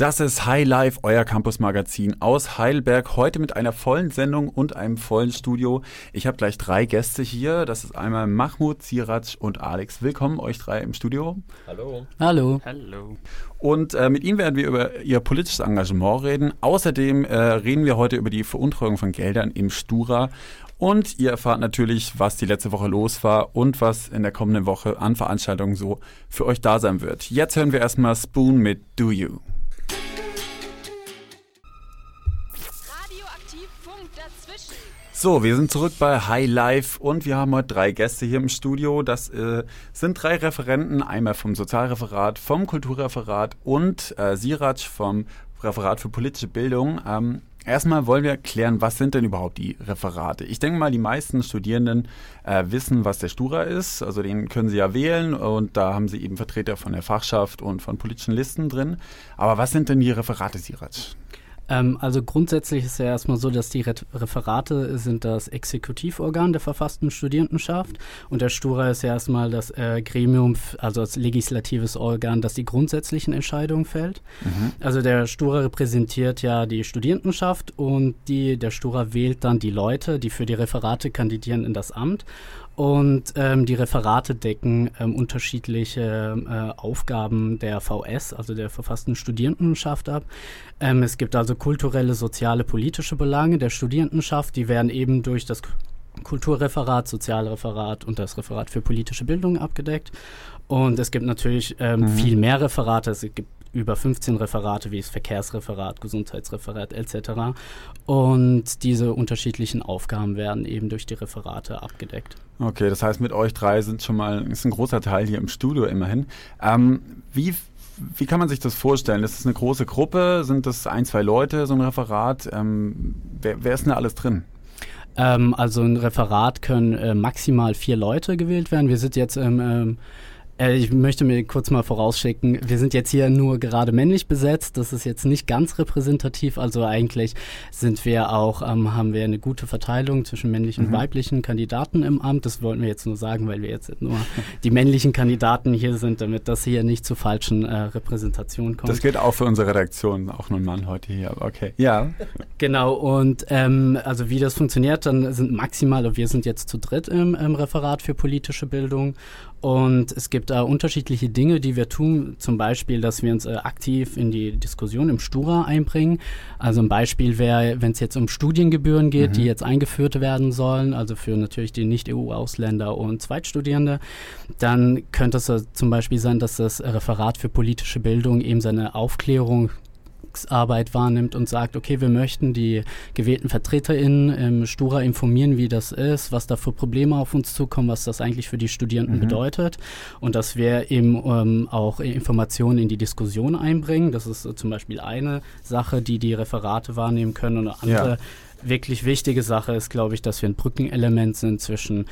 Das ist High Life, euer Campus-Magazin aus Heidelberg. Heute mit einer vollen Sendung und einem vollen Studio. Ich habe gleich drei Gäste hier. Das ist einmal Mahmoud, Siraj und Alex. Willkommen, euch drei im Studio. Hallo. Hallo. Hallo. Und äh, mit ihnen werden wir über ihr politisches Engagement reden. Außerdem äh, reden wir heute über die Veruntreuung von Geldern im Stura. Und ihr erfahrt natürlich, was die letzte Woche los war und was in der kommenden Woche an Veranstaltungen so für euch da sein wird. Jetzt hören wir erstmal Spoon mit Do You. So, wir sind zurück bei High Life und wir haben heute drei Gäste hier im Studio. Das äh, sind drei Referenten, einmal vom Sozialreferat, vom Kulturreferat und äh, Siraj vom Referat für politische Bildung. Ähm, erstmal wollen wir klären, was sind denn überhaupt die Referate? Ich denke mal, die meisten Studierenden äh, wissen, was der Stura ist. Also den können sie ja wählen und da haben sie eben Vertreter von der Fachschaft und von politischen Listen drin. Aber was sind denn die Referate, Siraj? Ähm, also grundsätzlich ist ja erstmal so, dass die Re Referate sind das Exekutivorgan der verfassten Studierendenschaft und der Stura ist ja erstmal das äh, Gremium, also das legislatives Organ, das die grundsätzlichen Entscheidungen fällt. Mhm. Also der Stura repräsentiert ja die Studierendenschaft und die, der Stura wählt dann die Leute, die für die Referate kandidieren in das Amt und ähm, die Referate decken ähm, unterschiedliche äh, Aufgaben der VS, also der verfassten Studierendenschaft ab. Ähm, es gibt also kulturelle, soziale, politische Belange der Studierendenschaft, die werden eben durch das Kulturreferat, Sozialreferat und das Referat für politische Bildung abgedeckt. Und es gibt natürlich ähm, mhm. viel mehr Referate. Es gibt über 15 Referate wie das Verkehrsreferat, Gesundheitsreferat etc. Und diese unterschiedlichen Aufgaben werden eben durch die Referate abgedeckt. Okay, das heißt, mit euch drei sind schon mal ist ein großer Teil hier im Studio immerhin. Ähm, wie wie kann man sich das vorstellen? Ist das eine große Gruppe? Sind das ein, zwei Leute, so ein Referat? Ähm, wer, wer ist denn da alles drin? Ähm, also ein Referat können äh, maximal vier Leute gewählt werden. Wir sind jetzt im ähm, äh, ich möchte mir kurz mal vorausschicken, wir sind jetzt hier nur gerade männlich besetzt. Das ist jetzt nicht ganz repräsentativ. Also eigentlich sind wir auch, ähm, haben wir eine gute Verteilung zwischen männlichen mhm. und weiblichen Kandidaten im Amt. Das wollten wir jetzt nur sagen, weil wir jetzt nur die männlichen Kandidaten hier sind, damit das hier nicht zu falschen äh, Repräsentationen kommt. Das gilt auch für unsere Redaktion, auch nur ein Mann heute hier. Okay, ja. Genau, und ähm, also wie das funktioniert, dann sind maximal, wir sind jetzt zu dritt im, im Referat für politische Bildung und es gibt äh, unterschiedliche Dinge, die wir tun. Zum Beispiel, dass wir uns äh, aktiv in die Diskussion im Stura einbringen. Also ein Beispiel wäre, wenn es jetzt um Studiengebühren geht, mhm. die jetzt eingeführt werden sollen, also für natürlich die Nicht-EU-Ausländer und Zweitstudierende, dann könnte es äh, zum Beispiel sein, dass das Referat für politische Bildung eben seine Aufklärung Auftragsarbeit wahrnimmt und sagt, okay, wir möchten die gewählten VertreterInnen im Stura informieren, wie das ist, was da für Probleme auf uns zukommen, was das eigentlich für die Studierenden mhm. bedeutet und dass wir eben ähm, auch Informationen in die Diskussion einbringen. Das ist äh, zum Beispiel eine Sache, die die Referate wahrnehmen können und eine andere ja. wirklich wichtige Sache ist, glaube ich, dass wir ein Brückenelement sind zwischen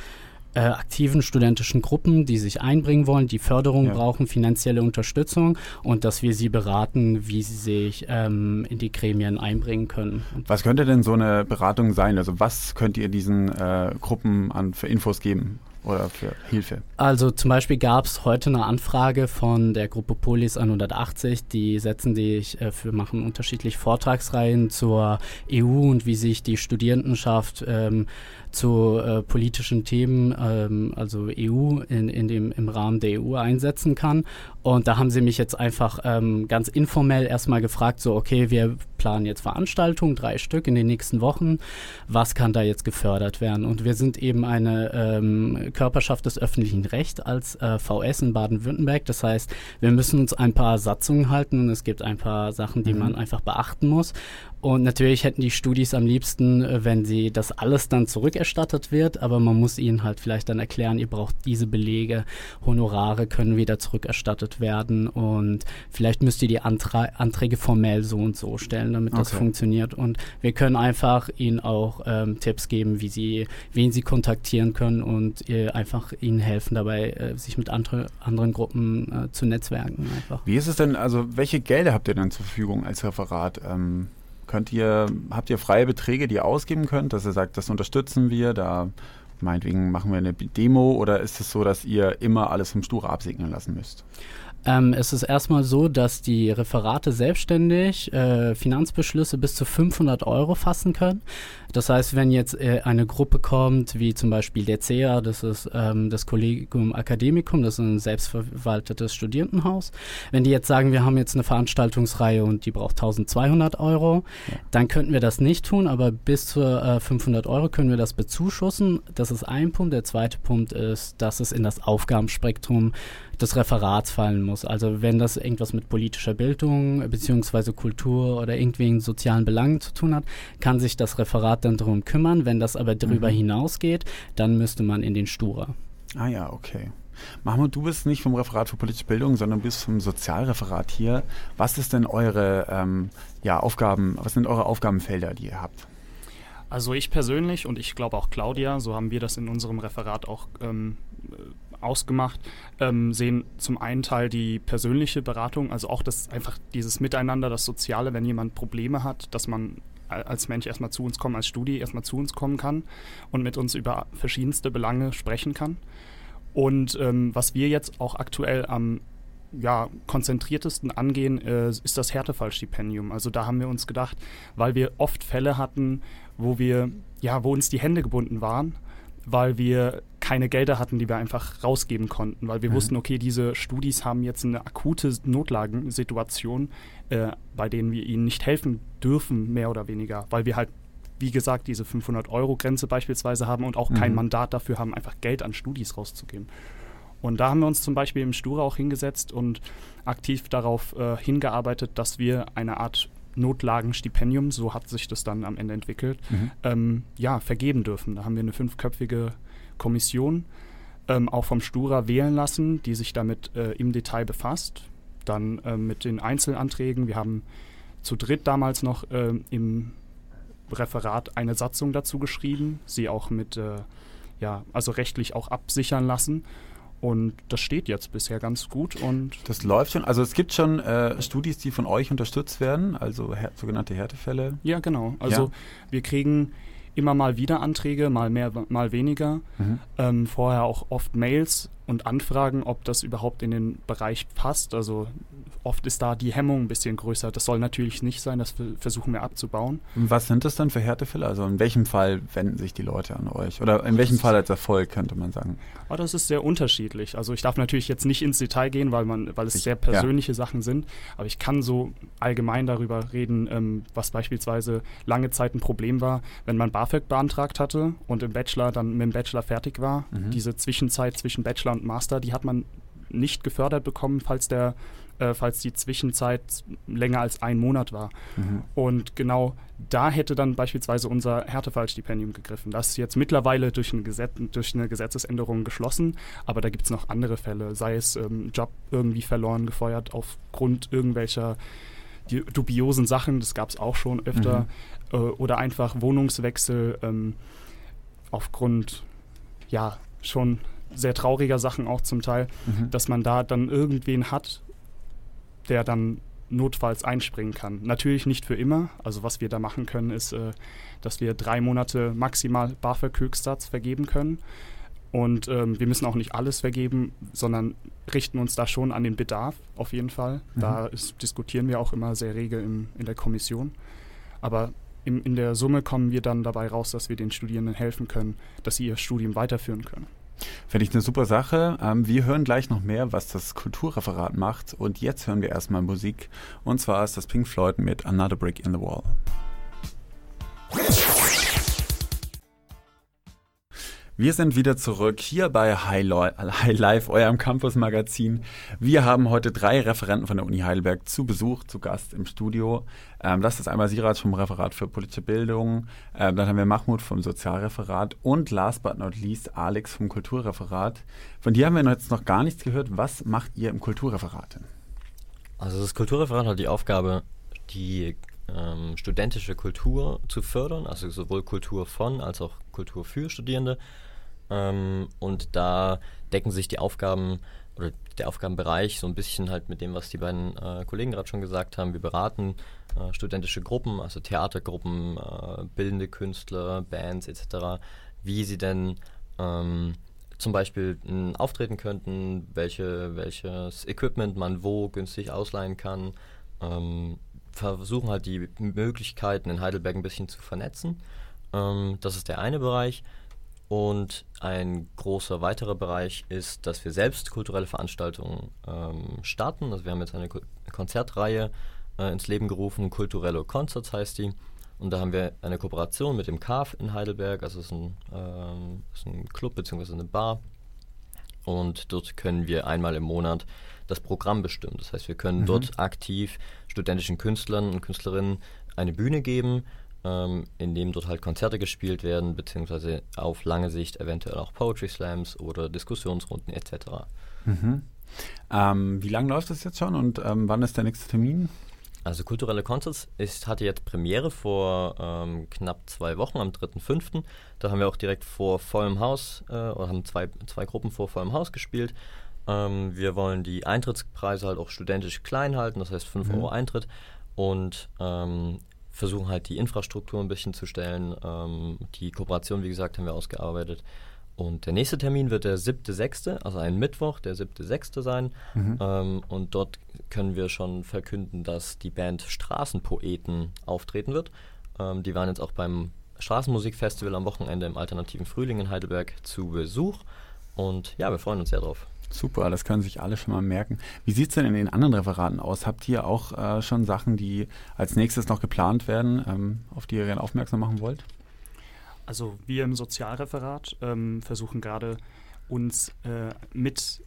äh, aktiven studentischen Gruppen, die sich einbringen wollen, die Förderung ja. brauchen, finanzielle Unterstützung und dass wir sie beraten, wie sie sich ähm, in die Gremien einbringen können. Was könnte denn so eine Beratung sein? Also was könnt ihr diesen äh, Gruppen an für Infos geben? oder für Hilfe? Also zum Beispiel gab es heute eine Anfrage von der Gruppe Polis 180, die setzen sich äh, für machen unterschiedlich Vortragsreihen zur EU und wie sich die Studierendenschaft ähm, zu äh, politischen Themen, ähm, also EU in, in dem, im Rahmen der EU einsetzen kann. Und da haben sie mich jetzt einfach ähm, ganz informell erstmal gefragt, so okay, wir planen jetzt Veranstaltungen, drei Stück in den nächsten Wochen. Was kann da jetzt gefördert werden? Und wir sind eben eine ähm, Körperschaft des öffentlichen Rechts als äh, VS in Baden-Württemberg. Das heißt, wir müssen uns ein paar Satzungen halten und es gibt ein paar Sachen, die mhm. man einfach beachten muss. Und natürlich hätten die Studis am liebsten, äh, wenn sie das alles dann zurückerstattet wird, aber man muss ihnen halt vielleicht dann erklären, ihr braucht diese Belege, Honorare können wieder zurückerstattet werden und vielleicht müsst ihr die Antra Anträge formell so und so stellen, damit okay. das funktioniert. Und wir können einfach ihnen auch ähm, Tipps geben, wie sie, wen sie kontaktieren können und äh, einfach ihnen helfen dabei, äh, sich mit andre, anderen Gruppen äh, zu netzwerken. Einfach. Wie ist es denn, also welche Gelder habt ihr denn zur Verfügung als Referat? Ähm Könnt ihr, habt ihr freie Beträge, die ihr ausgeben könnt, dass ihr sagt, das unterstützen wir, da meinetwegen machen wir eine Demo oder ist es so, dass ihr immer alles vom Stura absegnen lassen müsst? Ähm, es ist erstmal so, dass die Referate selbstständig äh, Finanzbeschlüsse bis zu 500 Euro fassen können. Das heißt, wenn jetzt äh, eine Gruppe kommt, wie zum Beispiel der CEA, das ist ähm, das Collegium Academicum, das ist ein selbstverwaltetes Studierendenhaus, wenn die jetzt sagen, wir haben jetzt eine Veranstaltungsreihe und die braucht 1200 Euro, ja. dann könnten wir das nicht tun, aber bis zu äh, 500 Euro können wir das bezuschussen. Das ist ein Punkt. Der zweite Punkt ist, dass es in das Aufgabenspektrum des Referats fallen muss. Also wenn das irgendwas mit politischer Bildung bzw. Kultur oder irgendwelchen sozialen Belangen zu tun hat, kann sich das Referat dann darum kümmern. Wenn das aber darüber mhm. hinausgeht, dann müsste man in den Stura. Ah ja, okay. Mahmoud, du bist nicht vom Referat für politische Bildung, sondern bist vom Sozialreferat hier. Was ist denn eure ähm, ja, Aufgaben, was sind eure Aufgabenfelder, die ihr habt? Also ich persönlich und ich glaube auch Claudia, so haben wir das in unserem Referat auch ähm, ausgemacht, ähm, sehen zum einen Teil die persönliche Beratung, also auch das einfach dieses Miteinander, das Soziale, wenn jemand Probleme hat, dass man als Mensch erstmal zu uns kommen, als Studi erstmal zu uns kommen kann und mit uns über verschiedenste Belange sprechen kann. Und ähm, was wir jetzt auch aktuell am ja, konzentriertesten angehen, äh, ist das Härtefallstipendium. Also da haben wir uns gedacht, weil wir oft Fälle hatten, wo wir, ja, wo uns die Hände gebunden waren weil wir keine Gelder hatten, die wir einfach rausgeben konnten, weil wir mhm. wussten, okay, diese Studis haben jetzt eine akute Notlagensituation, äh, bei denen wir ihnen nicht helfen dürfen, mehr oder weniger, weil wir halt, wie gesagt, diese 500-Euro-Grenze beispielsweise haben und auch mhm. kein Mandat dafür haben, einfach Geld an Studis rauszugeben. Und da haben wir uns zum Beispiel im Stura auch hingesetzt und aktiv darauf äh, hingearbeitet, dass wir eine Art Notlagenstipendium, so hat sich das dann am Ende entwickelt, mhm. ähm, ja, vergeben dürfen. Da haben wir eine fünfköpfige Kommission, ähm, auch vom Stura wählen lassen, die sich damit äh, im Detail befasst. Dann äh, mit den Einzelanträgen. Wir haben zu dritt damals noch äh, im Referat eine Satzung dazu geschrieben, sie auch mit, äh, ja, also rechtlich auch absichern lassen. Und das steht jetzt bisher ganz gut und das läuft schon. Also es gibt schon äh, Studis, die von euch unterstützt werden, also her sogenannte Härtefälle. Ja, genau. Also ja. wir kriegen immer mal wieder Anträge, mal mehr, mal weniger. Mhm. Ähm, vorher auch oft Mails und Anfragen, ob das überhaupt in den Bereich passt. Also oft ist da die Hemmung ein bisschen größer. Das soll natürlich nicht sein, das versuchen wir abzubauen. Was sind das dann für Härtefälle? Also in welchem Fall wenden sich die Leute an euch? Oder in welchem Fall als Erfolg, könnte man sagen? Oh, das ist sehr unterschiedlich. Also ich darf natürlich jetzt nicht ins Detail gehen, weil, man, weil es sehr persönliche ja. Sachen sind. Aber ich kann so allgemein darüber reden, ähm, was beispielsweise lange Zeit ein Problem war, wenn man BAföG beantragt hatte und im Bachelor dann mit dem Bachelor fertig war. Mhm. Diese Zwischenzeit zwischen Bachelor und Master, die hat man nicht gefördert bekommen, falls der äh, falls die Zwischenzeit länger als ein Monat war. Mhm. Und genau da hätte dann beispielsweise unser Härtefallstipendium gegriffen. Das ist jetzt mittlerweile durch, ein Gesetz, durch eine Gesetzesänderung geschlossen, aber da gibt es noch andere Fälle, sei es ähm, Job irgendwie verloren, gefeuert aufgrund irgendwelcher dubiosen Sachen, das gab es auch schon öfter, mhm. äh, oder einfach Wohnungswechsel ähm, aufgrund, ja, schon sehr trauriger Sachen auch zum Teil, mhm. dass man da dann irgendwen hat, der dann notfalls einspringen kann. Natürlich nicht für immer. Also was wir da machen können, ist, äh, dass wir drei Monate maximal BAföG-Höchstsatz vergeben können. Und ähm, wir müssen auch nicht alles vergeben, sondern richten uns da schon an den Bedarf auf jeden Fall. Mhm. Da ist, diskutieren wir auch immer sehr rege im, in der Kommission. Aber im, in der Summe kommen wir dann dabei raus, dass wir den Studierenden helfen können, dass sie ihr Studium weiterführen können. Finde ich eine super Sache. Ähm, wir hören gleich noch mehr, was das Kulturreferat macht. Und jetzt hören wir erstmal Musik. Und zwar ist das Pink Floyd mit Another Brick in the Wall. Wir sind wieder zurück hier bei High, Life, eurem Campus-Magazin. Wir haben heute drei Referenten von der Uni Heidelberg zu Besuch, zu Gast im Studio. Ähm, das ist einmal Sirat vom Referat für politische Bildung, ähm, dann haben wir Mahmoud vom Sozialreferat und last but not least Alex vom Kulturreferat. Von dir haben wir jetzt noch gar nichts gehört. Was macht ihr im Kulturreferat? Also das Kulturreferat hat die Aufgabe, die ähm, studentische Kultur zu fördern, also sowohl Kultur von als auch Kultur für Studierende ähm, und da decken sich die Aufgaben oder der Aufgabenbereich so ein bisschen halt mit dem, was die beiden äh, Kollegen gerade schon gesagt haben. Wir beraten äh, studentische Gruppen, also Theatergruppen, äh, bildende Künstler, Bands etc., wie sie denn ähm, zum Beispiel m, auftreten könnten, welche, welches Equipment man wo günstig ausleihen kann. Ähm, versuchen halt die Möglichkeiten in Heidelberg ein bisschen zu vernetzen. Ähm, das ist der eine Bereich. Und ein großer weiterer Bereich ist, dass wir selbst kulturelle Veranstaltungen ähm, starten. Also wir haben jetzt eine Ko Konzertreihe äh, ins Leben gerufen, Kulturelle Concerts heißt die. Und da haben wir eine Kooperation mit dem CAF in Heidelberg, also es ist ein, ähm, ist ein Club bzw. eine Bar. Und dort können wir einmal im Monat das Programm bestimmen. Das heißt, wir können mhm. dort aktiv studentischen Künstlern und Künstlerinnen eine Bühne geben, ähm, in dem dort halt Konzerte gespielt werden, beziehungsweise auf lange Sicht eventuell auch Poetry Slams oder Diskussionsrunden etc. Mhm. Ähm, wie lange läuft das jetzt schon und ähm, wann ist der nächste Termin? Also kulturelle Concerts ist, hatte jetzt Premiere vor ähm, knapp zwei Wochen, am 3.5. Da haben wir auch direkt vor vollem Haus, äh, oder haben zwei, zwei Gruppen vor vollem Haus gespielt. Ähm, wir wollen die Eintrittspreise halt auch studentisch klein halten, das heißt 5 mhm. Euro Eintritt. Und ähm, versuchen halt die Infrastruktur ein bisschen zu stellen. Ähm, die Kooperation, wie gesagt, haben wir ausgearbeitet. Und der nächste Termin wird der 7.6., also ein Mittwoch, der 7.6. sein. Mhm. Ähm, und dort können wir schon verkünden, dass die Band Straßenpoeten auftreten wird. Ähm, die waren jetzt auch beim Straßenmusikfestival am Wochenende im Alternativen Frühling in Heidelberg zu Besuch. Und ja, wir freuen uns sehr drauf. Super, das können sich alle schon mal merken. Wie sieht es denn in den anderen Referaten aus? Habt ihr auch äh, schon Sachen, die als nächstes noch geplant werden, ähm, auf die ihr gerne aufmerksam machen wollt? Also wir im Sozialreferat ähm, versuchen gerade uns äh, mit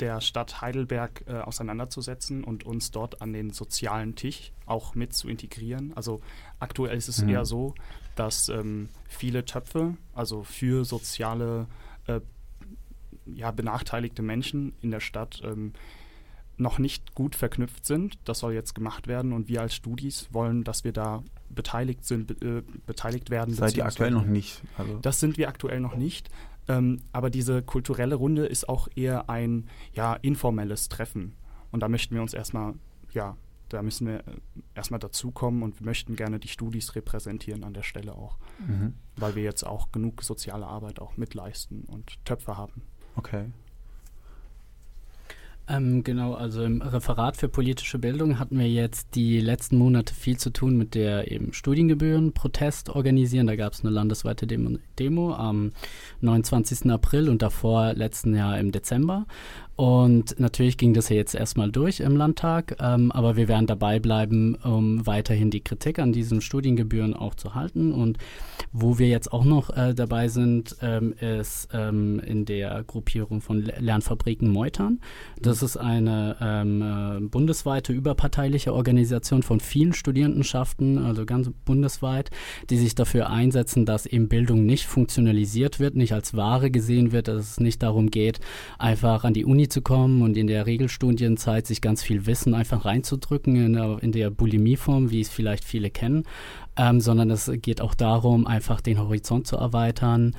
der Stadt Heidelberg äh, auseinanderzusetzen und uns dort an den sozialen Tisch auch mit zu integrieren. Also aktuell ist es mhm. eher so, dass ähm, viele Töpfe, also für soziale äh, ja, benachteiligte Menschen in der Stadt ähm, noch nicht gut verknüpft sind. Das soll jetzt gemacht werden und wir als Studis wollen, dass wir da beteiligt sind, äh, beteiligt werden. Seid ihr aktuell noch nicht? Also das sind wir aktuell noch nicht. Ähm, aber diese kulturelle Runde ist auch eher ein ja, informelles Treffen. Und da möchten wir uns erstmal, ja, da müssen wir äh, erstmal dazukommen und wir möchten gerne die Studis repräsentieren an der Stelle auch. Mhm. Weil wir jetzt auch genug soziale Arbeit auch mitleisten und Töpfe haben. Okay. Ähm, genau, also im Referat für politische Bildung hatten wir jetzt die letzten Monate viel zu tun mit der eben Studiengebühren-Protest organisieren. Da gab es eine landesweite Demo, Demo am 29. April und davor letzten Jahr im Dezember. Und natürlich ging das ja jetzt erstmal durch im Landtag, ähm, aber wir werden dabei bleiben, um weiterhin die Kritik an diesen Studiengebühren auch zu halten. Und wo wir jetzt auch noch äh, dabei sind, ähm, ist ähm, in der Gruppierung von Lernfabriken Meutern. Das ist eine ähm, äh, bundesweite überparteiliche Organisation von vielen Studierendenschaften, also ganz bundesweit, die sich dafür einsetzen, dass eben Bildung nicht funktionalisiert wird, nicht als Ware gesehen wird, dass es nicht darum geht, einfach an die Uni Uni zu kommen und in der Regelstudienzeit sich ganz viel Wissen einfach reinzudrücken in der, in der Bulimieform, wie es vielleicht viele kennen, ähm, sondern es geht auch darum, einfach den Horizont zu erweitern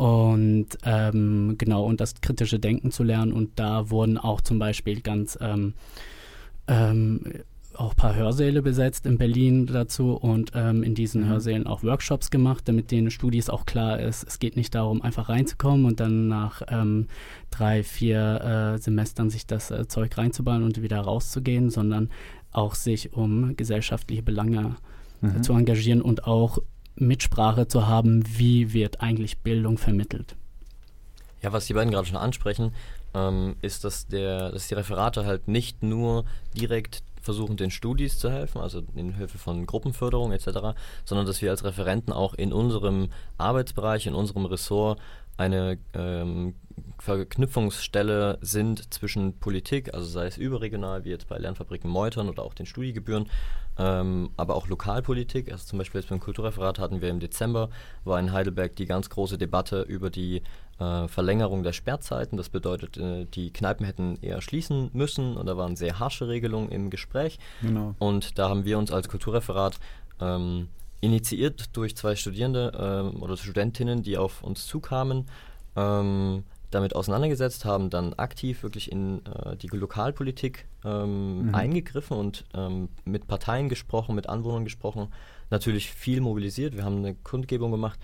und ähm, genau und das kritische Denken zu lernen und da wurden auch zum Beispiel ganz ähm, ähm auch ein paar Hörsäle besetzt in Berlin dazu und ähm, in diesen mhm. Hörsälen auch Workshops gemacht, damit den Studis auch klar ist, es geht nicht darum, einfach reinzukommen und dann nach ähm, drei, vier äh, Semestern sich das äh, Zeug reinzubauen und wieder rauszugehen, sondern auch sich um gesellschaftliche Belange äh, mhm. äh, zu engagieren und auch Mitsprache zu haben, wie wird eigentlich Bildung vermittelt. Ja, was die beiden gerade schon ansprechen, ähm, ist, dass, der, dass die Referate halt nicht nur direkt versuchen, den Studis zu helfen, also in Hilfe von Gruppenförderung etc., sondern dass wir als Referenten auch in unserem Arbeitsbereich, in unserem Ressort eine ähm, Verknüpfungsstelle sind zwischen Politik, also sei es überregional, wie jetzt bei Lernfabriken Meutern oder auch den Studiegebühren, ähm, aber auch Lokalpolitik. Also zum Beispiel jetzt beim Kulturreferat hatten wir im Dezember, war in Heidelberg die ganz große Debatte über die äh, Verlängerung der Sperrzeiten. Das bedeutet, äh, die Kneipen hätten eher schließen müssen und da waren sehr harsche Regelungen im Gespräch. Genau. Und da haben wir uns als Kulturreferat ähm, initiiert durch zwei Studierende ähm, oder Studentinnen, die auf uns zukamen, ähm, damit auseinandergesetzt haben, dann aktiv wirklich in äh, die Lokalpolitik ähm, mhm. eingegriffen und ähm, mit Parteien gesprochen, mit Anwohnern gesprochen, natürlich viel mobilisiert. Wir haben eine Kundgebung gemacht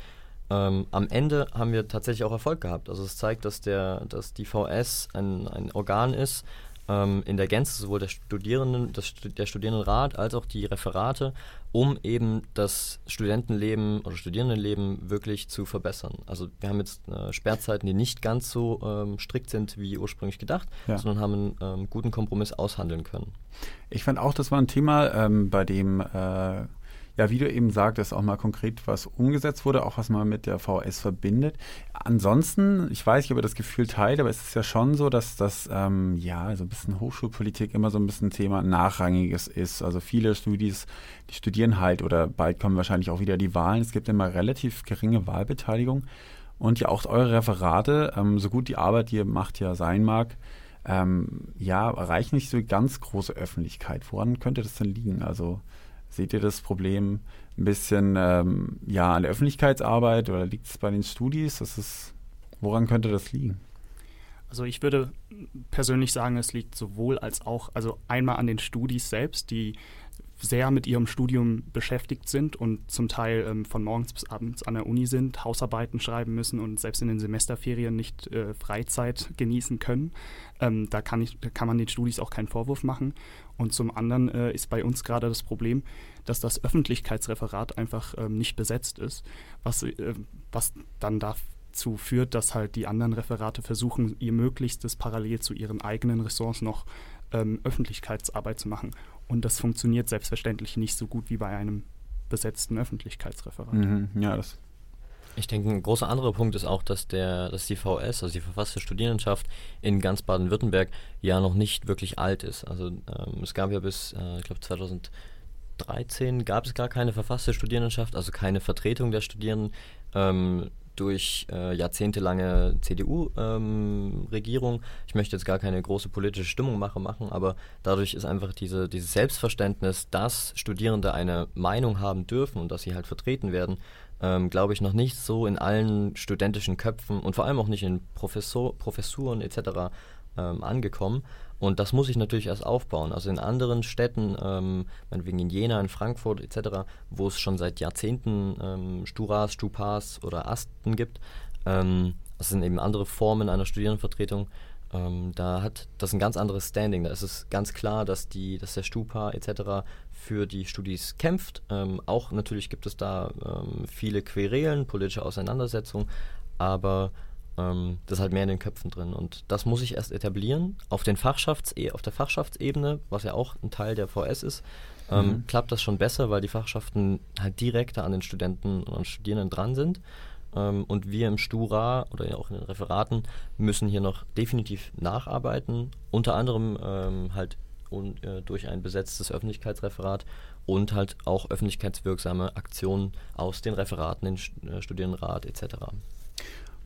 ähm, am Ende haben wir tatsächlich auch Erfolg gehabt. Also es zeigt, dass, der, dass die VS ein, ein Organ ist, ähm, in der Gänze sowohl der Studierenden, das, der Studierendenrat als auch die Referate, um eben das Studentenleben oder Studierendenleben wirklich zu verbessern. Also wir haben jetzt äh, Sperrzeiten, die nicht ganz so ähm, strikt sind wie ursprünglich gedacht, ja. sondern haben einen ähm, guten Kompromiss aushandeln können. Ich fand auch, das war ein Thema, ähm, bei dem äh, ja, wie du eben sagtest, auch mal konkret was umgesetzt wurde, auch was man mit der VS verbindet. Ansonsten, ich weiß nicht, ob ihr das Gefühl teilt, aber es ist ja schon so, dass das, ähm, ja, so ein bisschen Hochschulpolitik immer so ein bisschen Thema Nachrangiges ist. Also viele Studis, die studieren halt oder bald kommen wahrscheinlich auch wieder die Wahlen. Es gibt immer relativ geringe Wahlbeteiligung. Und ja, auch eure Referate, ähm, so gut die Arbeit, die ihr macht, ja sein mag, ähm, ja, erreichen nicht so ganz große Öffentlichkeit. Woran könnte das denn liegen? Also Seht ihr das Problem ein bisschen ähm, ja, an der Öffentlichkeitsarbeit oder liegt es bei den Studis? Das ist, woran könnte das liegen? Also ich würde persönlich sagen, es liegt sowohl als auch, also einmal an den Studis selbst, die sehr mit ihrem Studium beschäftigt sind und zum Teil ähm, von morgens bis abends an der Uni sind, Hausarbeiten schreiben müssen und selbst in den Semesterferien nicht äh, Freizeit genießen können. Ähm, da, kann ich, da kann man den Studis auch keinen Vorwurf machen. Und zum anderen äh, ist bei uns gerade das Problem, dass das Öffentlichkeitsreferat einfach ähm, nicht besetzt ist, was, äh, was dann dazu führt, dass halt die anderen Referate versuchen, ihr Möglichstes parallel zu ihren eigenen Ressorts noch ähm, Öffentlichkeitsarbeit zu machen. Und das funktioniert selbstverständlich nicht so gut wie bei einem besetzten Öffentlichkeitsreferat. Mhm, ja, das ich denke, ein großer anderer Punkt ist auch, dass der, dass die VS, also die verfasste Studierendenschaft in ganz Baden-Württemberg ja noch nicht wirklich alt ist. Also ähm, es gab ja bis, äh, ich glaube 2013 gab es gar keine verfasste Studierendenschaft, also keine Vertretung der Studierenden. Ähm, durch äh, jahrzehntelange CDU-Regierung. Ähm, ich möchte jetzt gar keine große politische Stimmung machen, aber dadurch ist einfach diese, dieses Selbstverständnis, dass Studierende eine Meinung haben dürfen und dass sie halt vertreten werden, ähm, glaube ich, noch nicht so in allen studentischen Köpfen und vor allem auch nicht in Professor, Professuren etc. Ähm, angekommen. Und das muss ich natürlich erst aufbauen. Also in anderen Städten, ähm, meinetwegen in Jena, in Frankfurt etc., wo es schon seit Jahrzehnten ähm, Sturas, Stupas oder Asten gibt, ähm, das sind eben andere Formen einer Studierendenvertretung, ähm, da hat das ein ganz anderes Standing. Da ist es ganz klar, dass, die, dass der Stupa etc. für die Studis kämpft. Ähm, auch natürlich gibt es da ähm, viele Querelen, politische Auseinandersetzungen, aber ähm, das ist halt mehr in den Köpfen drin. Und das muss ich erst etablieren. Auf, den Fachschafts auf der Fachschaftsebene, was ja auch ein Teil der VS ist, ähm, mhm. klappt das schon besser, weil die Fachschaften halt direkter an den Studenten und Studierenden dran sind. Ähm, und wir im Stura oder auch in den Referaten müssen hier noch definitiv nacharbeiten, unter anderem ähm, halt und, äh, durch ein besetztes Öffentlichkeitsreferat und halt auch öffentlichkeitswirksame Aktionen aus den Referaten, den äh, Studierendenrat etc.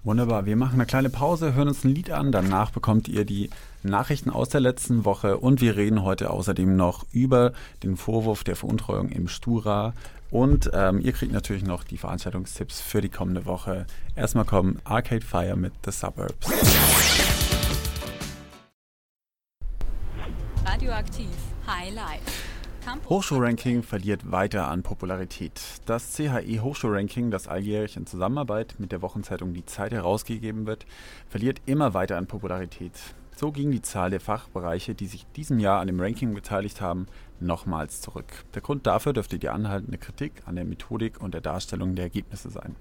Wunderbar, wir machen eine kleine Pause, hören uns ein Lied an, danach bekommt ihr die Nachrichten aus der letzten Woche und wir reden heute außerdem noch über den Vorwurf der Veruntreuung im Stura und ähm, ihr kriegt natürlich noch die Veranstaltungstipps für die kommende Woche. Erstmal kommen Arcade Fire mit The Suburbs. Radioaktiv High Life. Hochschulranking verliert weiter an Popularität. Das CHE Hochschulranking, das alljährlich in Zusammenarbeit mit der Wochenzeitung Die Zeit herausgegeben wird, verliert immer weiter an Popularität. So ging die Zahl der Fachbereiche, die sich diesem Jahr an dem Ranking beteiligt haben, nochmals zurück. Der Grund dafür dürfte die anhaltende Kritik an der Methodik und der Darstellung der Ergebnisse sein.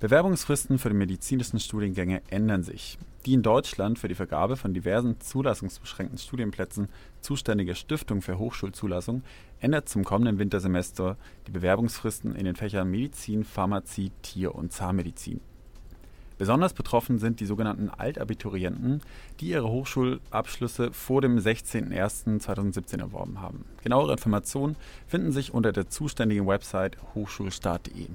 Bewerbungsfristen für die medizinischen Studiengänge ändern sich. Die in Deutschland für die Vergabe von diversen zulassungsbeschränkten Studienplätzen zuständige Stiftung für Hochschulzulassung ändert zum kommenden Wintersemester die Bewerbungsfristen in den Fächern Medizin, Pharmazie, Tier- und Zahnmedizin. Besonders betroffen sind die sogenannten Altabiturienten, die ihre Hochschulabschlüsse vor dem 16.01.2017 erworben haben. Genauere Informationen finden sich unter der zuständigen Website hochschulstart.de.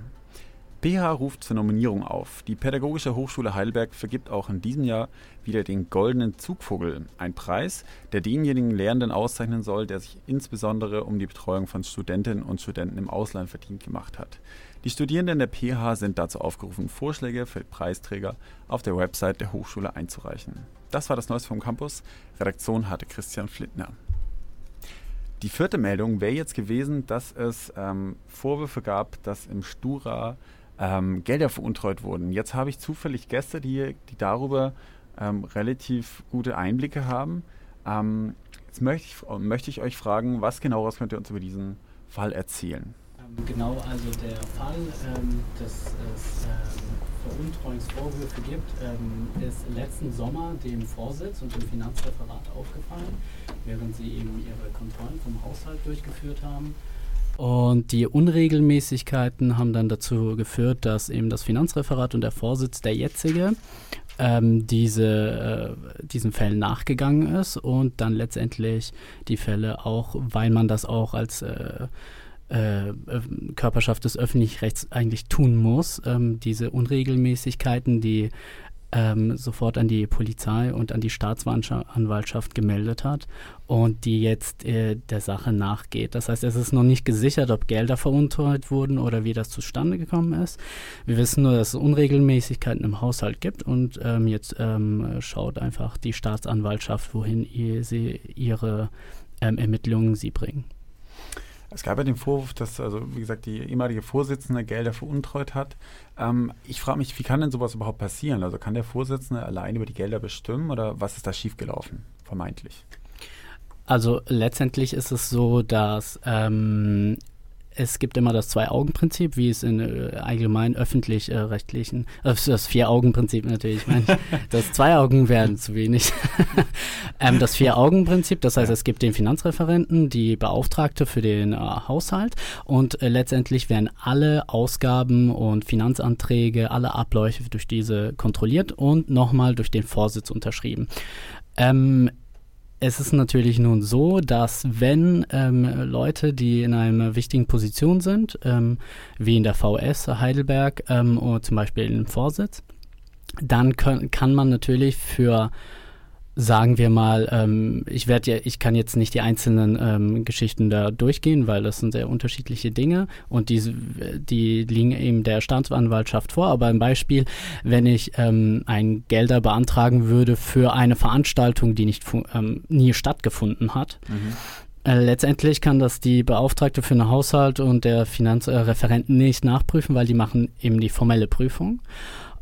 PH ruft zur Nominierung auf. Die Pädagogische Hochschule Heidelberg vergibt auch in diesem Jahr wieder den Goldenen Zugvogel, ein Preis, der denjenigen Lehrenden auszeichnen soll, der sich insbesondere um die Betreuung von Studentinnen und Studenten im Ausland verdient gemacht hat. Die Studierenden der PH sind dazu aufgerufen, Vorschläge für Preisträger auf der Website der Hochschule einzureichen. Das war das Neueste vom Campus. Redaktion hatte Christian Flittner. Die vierte Meldung wäre jetzt gewesen, dass es ähm, Vorwürfe gab, dass im Stura ähm, Gelder veruntreut wurden. Jetzt habe ich zufällig Gäste, die, die darüber ähm, relativ gute Einblicke haben. Ähm, jetzt möchte ich, möchte ich euch fragen, was genaueres könnt ihr uns über diesen Fall erzählen? Ähm, genau, also der Fall, ähm, dass es ähm, Veruntreuungsvorwürfe gibt, ist letzten Sommer dem Vorsitz und dem Finanzreferat aufgefallen, während sie eben ihre Kontrollen vom Haushalt durchgeführt haben. Und die Unregelmäßigkeiten haben dann dazu geführt, dass eben das Finanzreferat und der Vorsitz, der jetzige, ähm, diese, äh, diesen Fällen nachgegangen ist und dann letztendlich die Fälle auch, weil man das auch als äh, äh, Körperschaft des öffentlichen Rechts eigentlich tun muss, ähm, diese Unregelmäßigkeiten, die ähm, sofort an die Polizei und an die Staatsanwaltschaft gemeldet hat und die jetzt äh, der Sache nachgeht. Das heißt, es ist noch nicht gesichert, ob Gelder veruntreut wurden oder wie das zustande gekommen ist. Wir wissen nur, dass es Unregelmäßigkeiten im Haushalt gibt und ähm, jetzt ähm, schaut einfach die Staatsanwaltschaft, wohin ihr, sie ihre ähm, Ermittlungen sie bringen. Es gab ja den Vorwurf, dass, also wie gesagt, die ehemalige Vorsitzende Gelder veruntreut hat. Ähm, ich frage mich, wie kann denn sowas überhaupt passieren? Also kann der Vorsitzende allein über die Gelder bestimmen oder was ist da schiefgelaufen, vermeintlich? Also letztendlich ist es so, dass ähm, es gibt immer das Zwei-Augen-Prinzip, wie es in äh, allgemein öffentlich-rechtlichen, äh, das Vier-Augen-Prinzip natürlich, ich meine, das Zwei Augen werden zu wenig. ähm, das Vier-Augen-Prinzip, das heißt, es gibt den Finanzreferenten, die Beauftragte für den äh, Haushalt und äh, letztendlich werden alle Ausgaben und Finanzanträge, alle Abläufe durch diese kontrolliert und nochmal durch den Vorsitz unterschrieben. Ähm, es ist natürlich nun so, dass wenn ähm, Leute, die in einer wichtigen Position sind, ähm, wie in der VS Heidelberg ähm, oder zum Beispiel im Vorsitz, dann können, kann man natürlich für sagen wir mal, ähm, ich werde ja, ich kann jetzt nicht die einzelnen ähm, Geschichten da durchgehen, weil das sind sehr unterschiedliche Dinge und die, die liegen eben der Staatsanwaltschaft vor. Aber ein Beispiel, wenn ich ähm, ein Gelder beantragen würde für eine Veranstaltung, die nicht ähm, nie stattgefunden hat. Mhm. Äh, letztendlich kann das die Beauftragte für den Haushalt und der Finanzreferent äh, nicht nachprüfen, weil die machen eben die formelle Prüfung.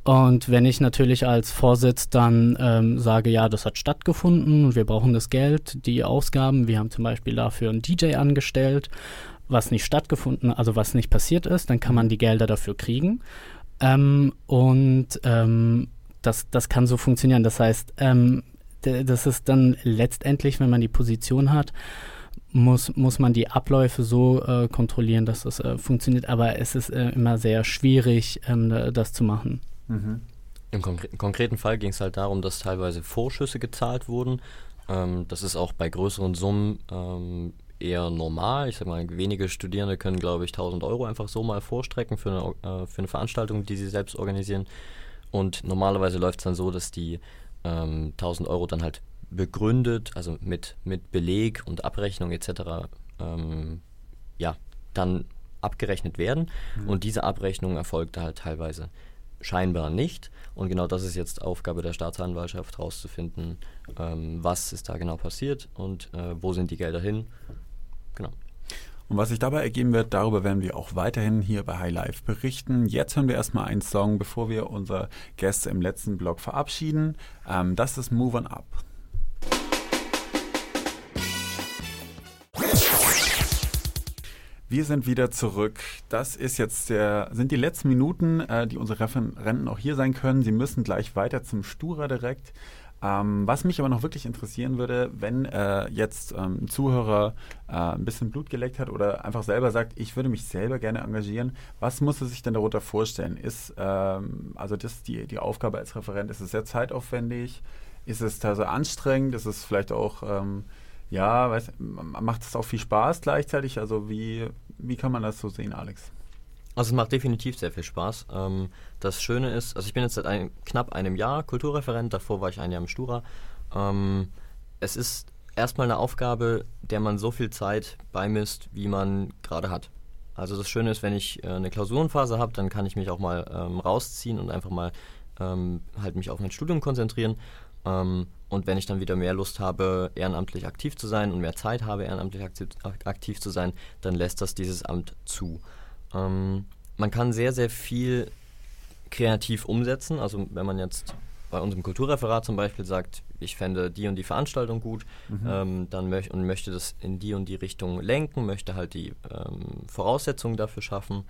Und wenn ich natürlich als Vorsitz dann ähm, sage, ja, das hat stattgefunden, wir brauchen das Geld, die Ausgaben, wir haben zum Beispiel dafür einen DJ angestellt, was nicht stattgefunden, also was nicht passiert ist, dann kann man die Gelder dafür kriegen. Ähm, und ähm, das, das kann so funktionieren. Das heißt, ähm, das ist dann letztendlich, wenn man die Position hat, muss, muss man die Abläufe so äh, kontrollieren, dass das äh, funktioniert. Aber es ist äh, immer sehr schwierig, ähm, das zu machen. Mhm. Im konkre konkreten Fall ging es halt darum, dass teilweise Vorschüsse gezahlt wurden. Ähm, das ist auch bei größeren Summen ähm, eher normal. Ich sag mal, wenige Studierende können, glaube ich, 1000 Euro einfach so mal vorstrecken für eine, äh, für eine Veranstaltung, die sie selbst organisieren. Und normalerweise läuft es dann so, dass die ähm, 1000 Euro dann halt begründet, also mit, mit Beleg und Abrechnung etc. Ähm, ja, dann abgerechnet werden. Mhm. Und diese Abrechnung erfolgt halt teilweise scheinbar nicht. Und genau das ist jetzt Aufgabe der Staatsanwaltschaft, herauszufinden, ähm, was ist da genau passiert und äh, wo sind die Gelder hin. Genau. Und was sich dabei ergeben wird, darüber werden wir auch weiterhin hier bei High Life berichten. Jetzt hören wir erstmal einen Song, bevor wir unsere Gäste im letzten Blog verabschieden. Ähm, das ist Move On Up. Wir sind wieder zurück. Das ist jetzt der, sind die letzten Minuten, äh, die unsere Referenten auch hier sein können. Sie müssen gleich weiter zum Stura direkt. Ähm, was mich aber noch wirklich interessieren würde, wenn äh, jetzt ähm, ein Zuhörer äh, ein bisschen Blut geleckt hat oder einfach selber sagt, ich würde mich selber gerne engagieren, was muss er sich denn darunter vorstellen? Ist ähm, also das die, die Aufgabe als Referent, ist es sehr zeitaufwendig? Ist es da so anstrengend? Ist es vielleicht auch ähm, ja, weiß, macht es auch viel Spaß gleichzeitig? Also wie, wie kann man das so sehen, Alex? Also es macht definitiv sehr viel Spaß. Ähm, das Schöne ist, also ich bin jetzt seit ein, knapp einem Jahr Kulturreferent, davor war ich ein Jahr im Stura. Ähm, es ist erstmal eine Aufgabe, der man so viel Zeit beimisst, wie man gerade hat. Also das Schöne ist, wenn ich äh, eine Klausurenphase habe, dann kann ich mich auch mal ähm, rausziehen und einfach mal ähm, halt mich auf mein Studium konzentrieren. Ähm, und wenn ich dann wieder mehr Lust habe, ehrenamtlich aktiv zu sein und mehr Zeit habe, ehrenamtlich aktiv, aktiv zu sein, dann lässt das dieses Amt zu. Ähm, man kann sehr, sehr viel kreativ umsetzen. Also wenn man jetzt bei unserem Kulturreferat zum Beispiel sagt, ich fände die und die Veranstaltung gut, mhm. ähm, dann möch und möchte das in die und die Richtung lenken, möchte halt die ähm, Voraussetzungen dafür schaffen,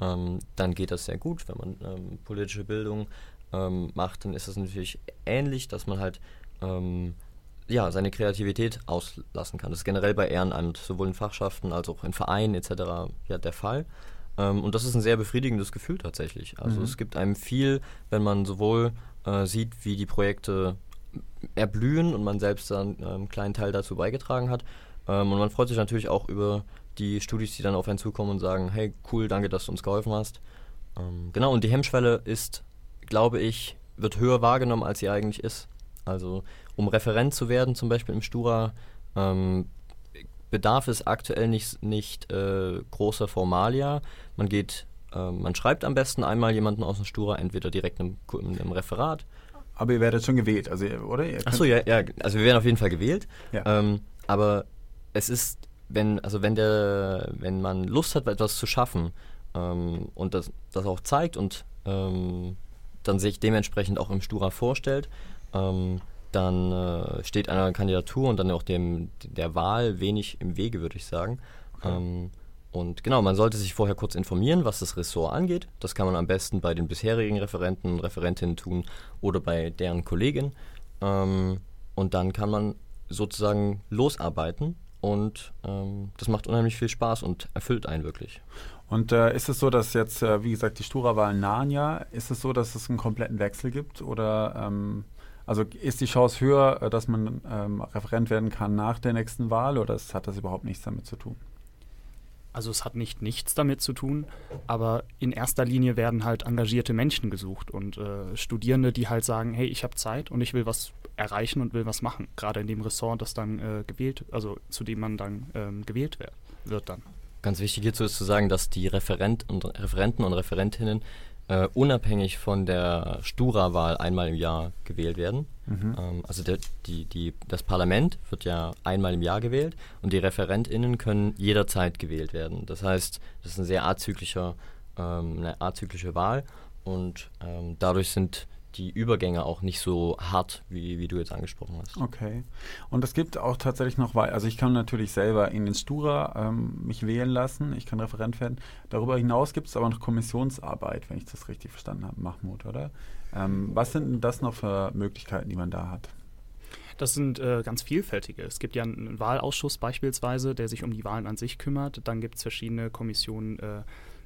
ähm, dann geht das sehr gut. Wenn man ähm, politische Bildung ähm, macht, dann ist das natürlich ähnlich, dass man halt ähm, ja, seine Kreativität auslassen kann. Das ist generell bei Ehrenamt, sowohl in Fachschaften als auch in Vereinen etc. Ja, der Fall. Ähm, und das ist ein sehr befriedigendes Gefühl tatsächlich. Also mhm. es gibt einem viel, wenn man sowohl äh, sieht, wie die Projekte erblühen und man selbst dann äh, einen kleinen Teil dazu beigetragen hat. Ähm, und man freut sich natürlich auch über die Studis, die dann auf einen zukommen und sagen, hey, cool, danke, dass du uns geholfen hast. Ähm, genau, und die Hemmschwelle ist, glaube ich, wird höher wahrgenommen, als sie eigentlich ist. Also um Referent zu werden, zum Beispiel im Stura, ähm, bedarf es aktuell nicht, nicht äh, großer Formalia. Man geht, äh, man schreibt am besten einmal jemanden aus dem Stura, entweder direkt im, im Referat. Aber ihr werdet schon gewählt, also oder? Achso, ja, ja, also wir werden auf jeden Fall gewählt. Ja. Ähm, aber es ist, wenn, also wenn der, wenn man Lust hat, etwas zu schaffen ähm, und das, das auch zeigt und ähm, dann sich dementsprechend auch im Stura vorstellt, ähm, dann äh, steht einer Kandidatur und dann auch dem, der Wahl wenig im Wege, würde ich sagen. Okay. Ähm, und genau, man sollte sich vorher kurz informieren, was das Ressort angeht. Das kann man am besten bei den bisherigen Referenten und Referentinnen tun oder bei deren Kollegin. Ähm, und dann kann man sozusagen losarbeiten und ähm, das macht unheimlich viel Spaß und erfüllt einen wirklich. Und äh, ist es so, dass jetzt, äh, wie gesagt, die Stura-Wahlen nahen ja, ist es so, dass es einen kompletten Wechsel gibt oder ähm also ist die Chance höher, äh, dass man ähm, Referent werden kann nach der nächsten Wahl oder hat das überhaupt nichts damit zu tun? Also es hat nicht nichts damit zu tun, aber in erster Linie werden halt engagierte Menschen gesucht und äh, Studierende, die halt sagen, hey, ich habe Zeit und ich will was erreichen und will was machen, gerade in dem Ressort, das dann äh, gewählt, also zu dem man dann ähm, gewählt wird, wird dann. Ganz wichtig hierzu ist zu sagen, dass die Referent und Referenten und Referentinnen äh, unabhängig von der Stura-Wahl einmal im Jahr gewählt werden. Mhm. Ähm, also der, die, die, das Parlament wird ja einmal im Jahr gewählt und die ReferentInnen können jederzeit gewählt werden. Das heißt, das ist ein sehr azyklischer, ähm, eine azyklische Wahl und ähm, dadurch sind die Übergänge auch nicht so hart, wie, wie du jetzt angesprochen hast. Okay. Und es gibt auch tatsächlich noch, also ich kann natürlich selber in den Stura ähm, mich wählen lassen, ich kann Referent werden. Darüber hinaus gibt es aber noch Kommissionsarbeit, wenn ich das richtig verstanden habe, Mahmoud, oder? Ähm, was sind denn das noch für Möglichkeiten, die man da hat? Das sind äh, ganz vielfältige. Es gibt ja einen Wahlausschuss beispielsweise, der sich um die Wahlen an sich kümmert. Dann gibt es verschiedene Kommissionen, äh,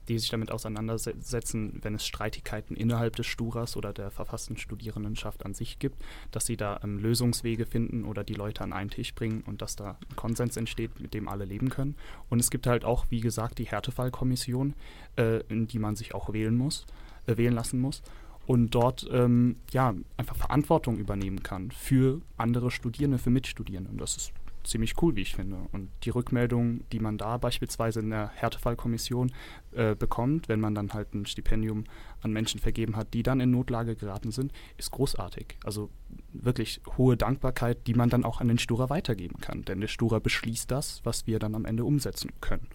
die sich damit auseinandersetzen, wenn es Streitigkeiten innerhalb des Sturas oder der verfassten Studierendenschaft an sich gibt, dass sie da ähm, Lösungswege finden oder die Leute an einen Tisch bringen und dass da ein Konsens entsteht, mit dem alle leben können. Und es gibt halt auch, wie gesagt, die Härtefallkommission, äh, in die man sich auch wählen muss, äh, wählen lassen muss und dort ähm, ja einfach Verantwortung übernehmen kann für andere Studierende, für Mitstudierende. Und das ist ziemlich cool, wie ich finde. Und die Rückmeldung, die man da beispielsweise in der Härtefallkommission äh, bekommt, wenn man dann halt ein Stipendium an Menschen vergeben hat, die dann in Notlage geraten sind, ist großartig. Also wirklich hohe Dankbarkeit, die man dann auch an den Stura weitergeben kann. Denn der Stura beschließt das, was wir dann am Ende umsetzen können.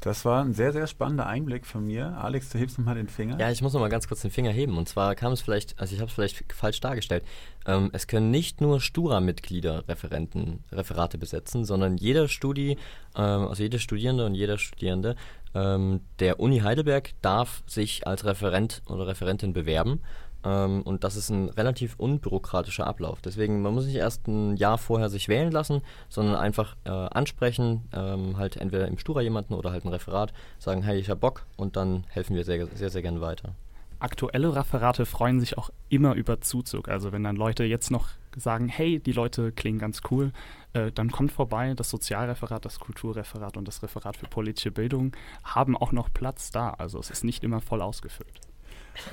Das war ein sehr, sehr spannender Einblick von mir. Alex, du hebst nochmal den Finger. Ja, ich muss nochmal ganz kurz den Finger heben. Und zwar kam es vielleicht, also ich habe es vielleicht falsch dargestellt. Ähm, es können nicht nur Stura-Mitglieder Referenten, Referate besetzen, sondern jeder Studi, ähm, also jede Studierende und jeder Studierende ähm, der Uni Heidelberg darf sich als Referent oder Referentin bewerben. Ähm, und das ist ein relativ unbürokratischer Ablauf. Deswegen, man muss nicht erst ein Jahr vorher sich wählen lassen, sondern einfach äh, ansprechen, ähm, halt entweder im Stura jemanden oder halt ein Referat, sagen, hey, ich hab Bock und dann helfen wir sehr, sehr, sehr gerne weiter. Aktuelle Referate freuen sich auch immer über Zuzug. Also wenn dann Leute jetzt noch sagen, hey, die Leute klingen ganz cool, äh, dann kommt vorbei. Das Sozialreferat, das Kulturreferat und das Referat für politische Bildung haben auch noch Platz da. Also es ist nicht immer voll ausgefüllt.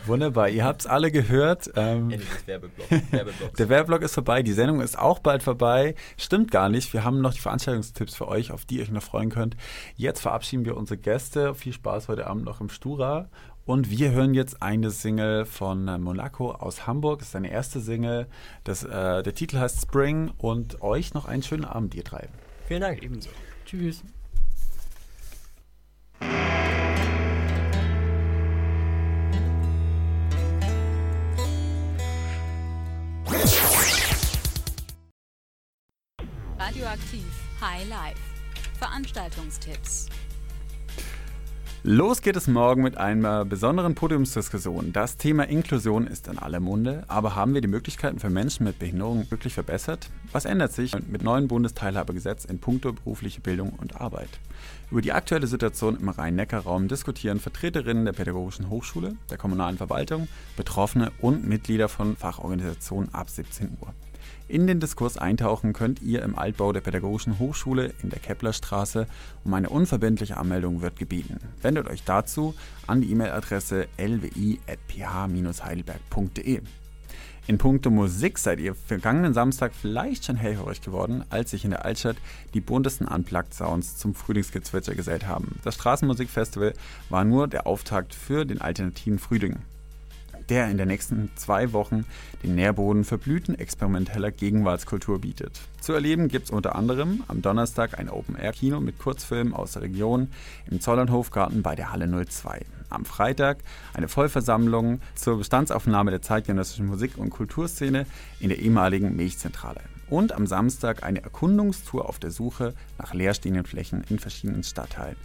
Wunderbar, ihr habt es alle gehört. Ähm, Werbeblock. der Werbeblock ist vorbei, die Sendung ist auch bald vorbei. Stimmt gar nicht, wir haben noch die Veranstaltungstipps für euch, auf die ihr euch noch freuen könnt. Jetzt verabschieden wir unsere Gäste. Viel Spaß heute Abend noch im Stura. Und wir hören jetzt eine Single von Monaco aus Hamburg. Das ist seine erste Single. Das, äh, der Titel heißt Spring. Und euch noch einen schönen Abend, ihr drei. Vielen Dank, ebenso. Tschüss. High Life. Veranstaltungstipps. Los geht es morgen mit einer besonderen Podiumsdiskussion. Das Thema Inklusion ist in aller Munde, aber haben wir die Möglichkeiten für Menschen mit Behinderung wirklich verbessert? Was ändert sich mit neuen Bundesteilhabegesetz in puncto berufliche Bildung und Arbeit? Über die aktuelle Situation im Rhein-Neckar-Raum diskutieren Vertreterinnen der Pädagogischen Hochschule, der kommunalen Verwaltung, Betroffene und Mitglieder von Fachorganisationen ab 17 Uhr. In den Diskurs eintauchen könnt ihr im Altbau der Pädagogischen Hochschule in der Keplerstraße. Um eine unverbindliche Anmeldung wird gebeten. Wendet euch dazu an die E-Mail-Adresse lwi.ph-heidelberg.de. In puncto Musik seid ihr vergangenen Samstag vielleicht schon hellhörig geworden, als sich in der Altstadt die buntesten Unplugged Sounds zum Frühlingsgezwitscher gesellt haben. Das Straßenmusikfestival war nur der Auftakt für den alternativen Frühling der in den nächsten zwei Wochen den Nährboden für Blüten experimenteller Gegenwartskultur bietet. Zu erleben gibt es unter anderem am Donnerstag ein Open-Air-Kino mit Kurzfilmen aus der Region im Zollernhofgarten bei der Halle 02. Am Freitag eine Vollversammlung zur Bestandsaufnahme der zeitgenössischen Musik- und Kulturszene in der ehemaligen Milchzentrale. Und am Samstag eine Erkundungstour auf der Suche nach leerstehenden Flächen in verschiedenen Stadtteilen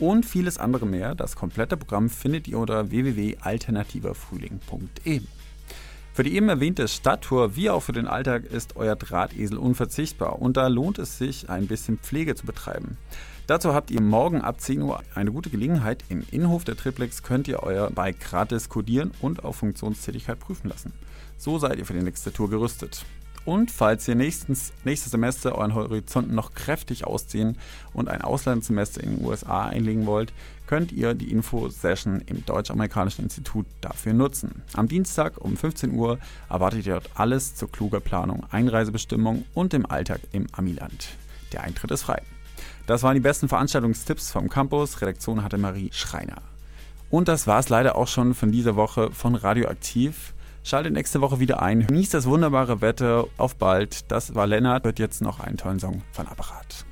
und vieles andere mehr. Das komplette Programm findet ihr unter www.alternativerfrühling.de. Für die eben erwähnte Stadttour wie auch für den Alltag ist euer Drahtesel unverzichtbar und da lohnt es sich, ein bisschen Pflege zu betreiben. Dazu habt ihr morgen ab 10 Uhr eine gute Gelegenheit. Im Innenhof der Triplex könnt ihr euer Bike gratis kodieren und auf Funktionstätigkeit prüfen lassen. So seid ihr für die nächste Tour gerüstet. Und falls ihr nächstens, nächstes Semester euren Horizont noch kräftig ausziehen und ein Auslandssemester in den USA einlegen wollt, könnt ihr die Info-Session im Deutsch-Amerikanischen Institut dafür nutzen. Am Dienstag um 15 Uhr erwartet ihr dort alles zur kluger Planung, Einreisebestimmung und dem Alltag im Amiland. Der Eintritt ist frei. Das waren die besten Veranstaltungstipps vom Campus. Redaktion hatte Marie Schreiner. Und das war es leider auch schon von dieser Woche von Radioaktiv. Schaltet nächste Woche wieder ein. Genießt das wunderbare Wetter. Auf bald. Das war Lennart. Wird jetzt noch einen tollen Song von Apparat.